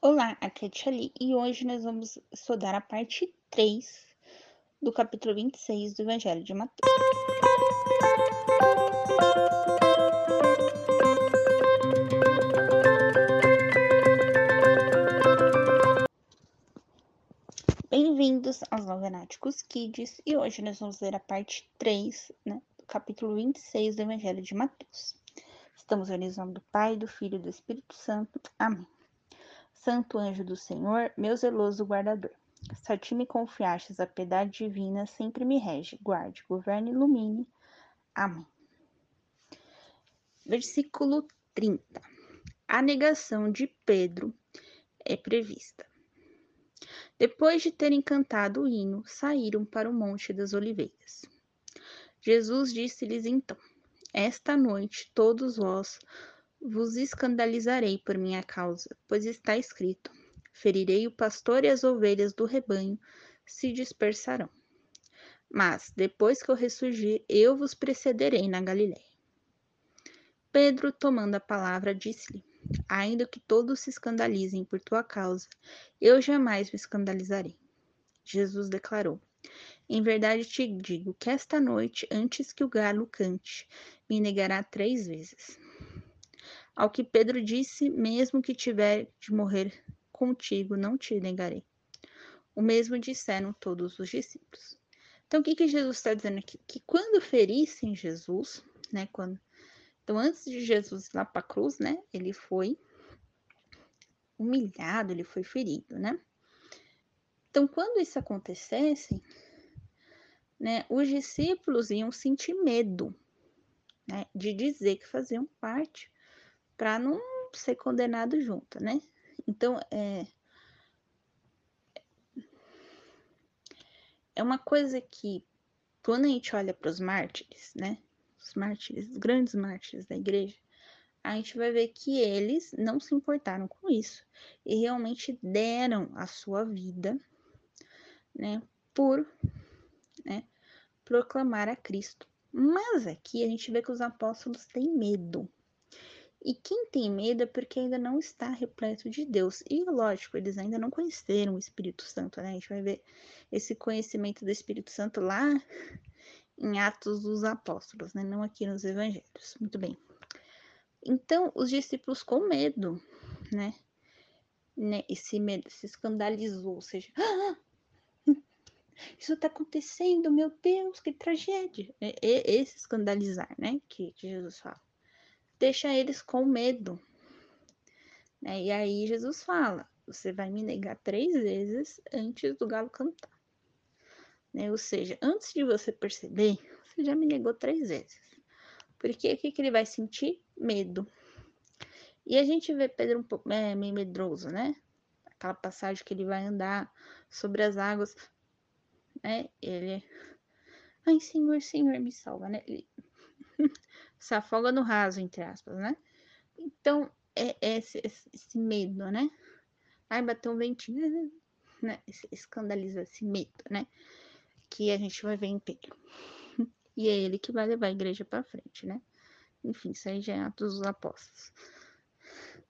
Olá, aqui é a Tia Li, e hoje nós vamos estudar a parte 3 do capítulo 26 do Evangelho de Mateus. Bem-vindos aos Novenáticos Kids, e hoje nós vamos ler a parte 3 né, do capítulo 26 do Evangelho de Mateus. Estamos unidos em nome do Pai, do Filho e do Espírito Santo. Amém. Santo anjo do Senhor, meu zeloso guardador. Se a ti me confiastes a piedade divina, sempre me rege, guarde, governe e ilumine. Amém. Versículo 30. A negação de Pedro é prevista. Depois de terem cantado o hino, saíram para o Monte das Oliveiras. Jesus disse-lhes então: Esta noite todos vós vos escandalizarei por minha causa, pois está escrito: Ferirei o pastor e as ovelhas do rebanho se dispersarão. Mas, depois que eu ressurgir, eu vos precederei na Galiléia. Pedro, tomando a palavra, disse-lhe: Ainda que todos se escandalizem por tua causa, eu jamais me escandalizarei. Jesus declarou: Em verdade te digo que esta noite, antes que o galo cante, me negará três vezes. Ao que Pedro disse: Mesmo que tiver de morrer contigo, não te negarei. O mesmo disseram todos os discípulos. Então, o que, que Jesus está dizendo aqui? Que quando ferissem Jesus, né? Quando, então, antes de Jesus ir lá para a cruz, né? Ele foi humilhado, ele foi ferido, né? Então, quando isso acontecesse, né? Os discípulos iam sentir medo, né? De dizer que faziam parte para não ser condenado junto, né? Então, é, é uma coisa que, quando a gente olha para os mártires, né? Os mártires, os grandes mártires da igreja, a gente vai ver que eles não se importaram com isso e realmente deram a sua vida, né, por né, proclamar a Cristo. Mas aqui a gente vê que os apóstolos têm medo, e quem tem medo é porque ainda não está repleto de Deus. E lógico, eles ainda não conheceram o Espírito Santo, né? A gente vai ver esse conhecimento do Espírito Santo lá em Atos dos Apóstolos, né? Não aqui nos Evangelhos. Muito bem. Então, os discípulos com medo, né? né? Esse medo se escandalizou, ou seja, ah, isso está acontecendo, meu Deus, que tragédia. É, é esse escandalizar, né? Que, que Jesus fala deixa eles com medo. Né? E aí Jesus fala: Você vai me negar três vezes antes do galo cantar. Né? Ou seja, antes de você perceber, você já me negou três vezes. Porque o que, que ele vai sentir? Medo. E a gente vê Pedro um pouco é, meio medroso, né? Aquela passagem que ele vai andar sobre as águas, né? Ele, ai Senhor, Senhor, me salva, né? Ele se afoga no raso, entre aspas, né? Então, é, é esse, esse, medo, né? Ai, bateu um ventinho, né? Escandaliza esse medo, né? Que a gente vai ver em Pedro. E é ele que vai levar a igreja para frente, né? Enfim, isso aí já é Atos dos Apóstolos.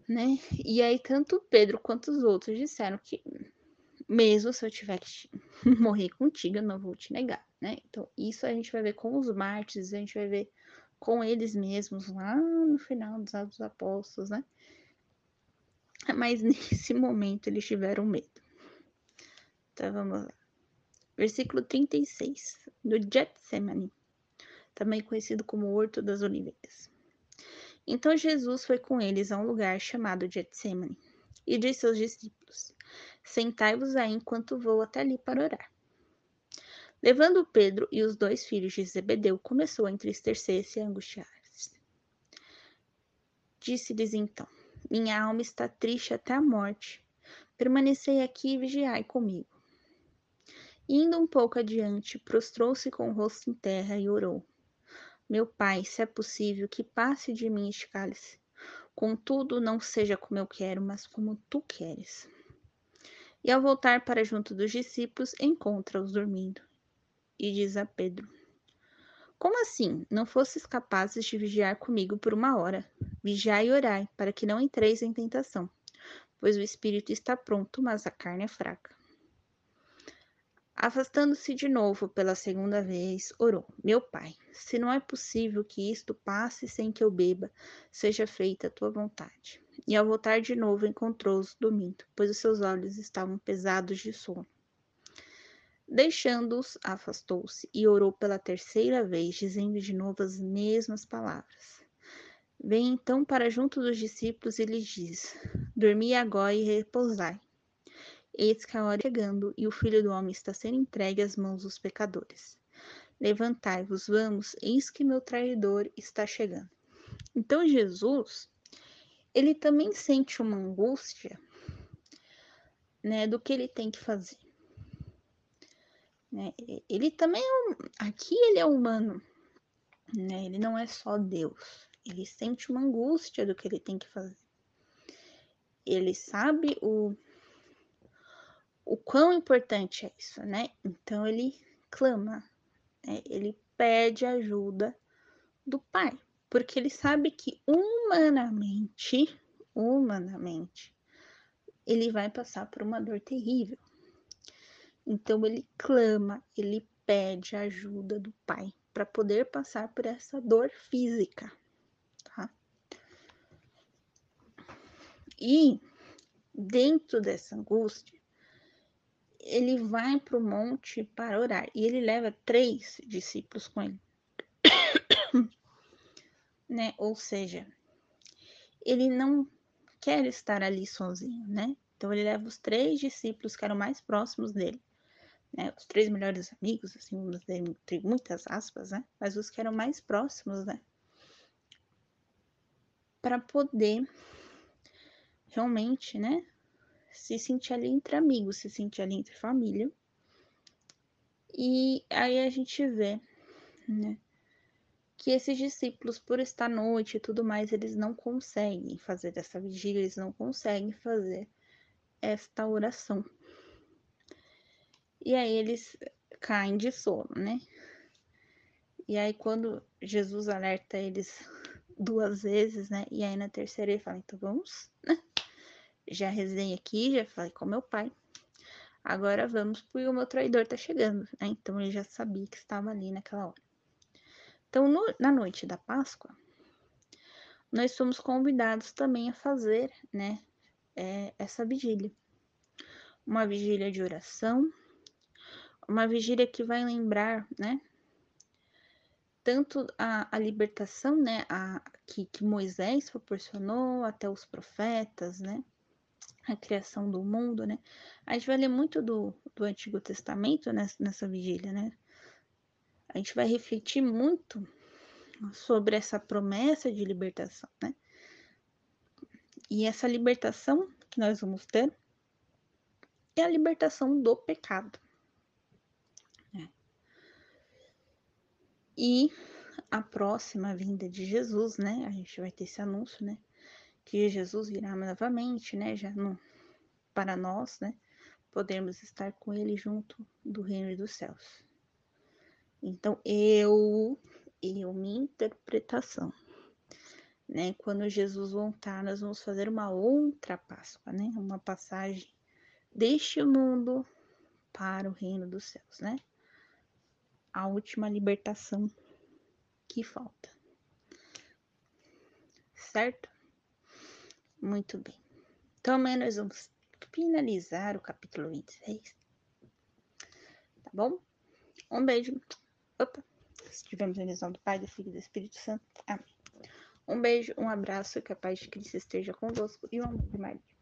Né? E aí, tanto Pedro quanto os outros disseram que, mesmo se eu tiver que morrer contigo, eu não vou te negar, né? Então, isso a gente vai ver com os mártires, a gente vai ver com eles mesmos lá no final dos Atos dos Apóstolos, né? Mas nesse momento eles tiveram medo. Então vamos lá. Versículo 36 do Getsemane, também conhecido como Horto das Oliveiras. Então Jesus foi com eles a um lugar chamado Getsemane e disse aos discípulos: Sentai-vos aí enquanto vou até ali para orar. Levando Pedro e os dois filhos de Zebedeu, começou a entristecer-se e angustiar-se. Disse-lhes então: Minha alma está triste até a morte. Permanecei aqui e vigiai comigo. Indo um pouco adiante, prostrou-se com o rosto em terra e orou: Meu pai, se é possível, que passe de mim este cálice. Contudo, não seja como eu quero, mas como tu queres. E ao voltar para junto dos discípulos, encontra-os dormindo e diz a Pedro: Como assim? Não fostes capazes de vigiar comigo por uma hora? Vigiai e orai, para que não entreis em tentação. pois o espírito está pronto, mas a carne é fraca. Afastando-se de novo pela segunda vez, orou: Meu pai, se não é possível que isto passe sem que eu beba, seja feita a tua vontade. E ao voltar de novo, encontrou-os dormindo, pois os seus olhos estavam pesados de sono. Deixando-os, afastou-se e orou pela terceira vez, dizendo de novo as mesmas palavras. Vem então para junto dos discípulos e lhes diz: Dormi agora e repousai Eis que a hora é chegando e o filho do homem está sendo entregue às mãos dos pecadores. Levantai-vos, vamos, eis que meu traidor está chegando. Então Jesus, ele também sente uma angústia, né, do que ele tem que fazer. Né? Ele também, é aqui ele é humano, né? Ele não é só Deus. Ele sente uma angústia do que ele tem que fazer. Ele sabe o o quão importante é isso, né? Então ele clama, né? ele pede ajuda do pai, porque ele sabe que humanamente, humanamente, ele vai passar por uma dor terrível. Então ele clama, ele pede ajuda do pai para poder passar por essa dor física, tá? E dentro dessa angústia, ele vai para o monte para orar e ele leva três discípulos com ele. né? Ou seja, ele não quer estar ali sozinho, né? Então ele leva os três discípulos que eram mais próximos dele, né? Os três melhores amigos, assim, vamos dizer, entre muitas aspas, né? Mas os que eram mais próximos, né? Para poder realmente, né? se sentir ali entre amigos, se sentir ali entre família. E aí a gente vê, né, que esses discípulos, por estar noite e tudo mais, eles não conseguem fazer essa vigília, eles não conseguem fazer esta oração. E aí eles caem de sono, né? E aí quando Jesus alerta eles duas vezes, né? E aí na terceira ele fala, então vamos, né? já rezei aqui, já falei com meu pai. Agora vamos, porque o meu traidor tá chegando, né? Então ele já sabia que estava ali naquela hora. Então, no, na noite da Páscoa, nós somos convidados também a fazer, né, é, essa vigília. Uma vigília de oração, uma vigília que vai lembrar, né, tanto a, a libertação, né, a, que, que Moisés proporcionou até os profetas, né, a criação do mundo, né? A gente vai ler muito do, do Antigo Testamento nessa, nessa vigília, né? A gente vai refletir muito sobre essa promessa de libertação, né? E essa libertação que nós vamos ter é a libertação do pecado. E a próxima vinda de Jesus, né? A gente vai ter esse anúncio, né? que Jesus virá novamente, né, já no, para nós, né, podermos estar com ele junto do reino dos céus. Então, eu, eu, minha interpretação, né, quando Jesus voltar, nós vamos fazer uma outra Páscoa, né, uma passagem deste mundo para o reino dos céus, né, a última libertação que falta. Certo? Muito bem. Então, amanhã nós vamos finalizar o capítulo 26. Tá bom? Um beijo. Opa! Estivemos em visão do Pai, do Filho e do Espírito Santo. Amém. Um beijo, um abraço, que a paz de Cristo esteja convosco e um amor de Maria.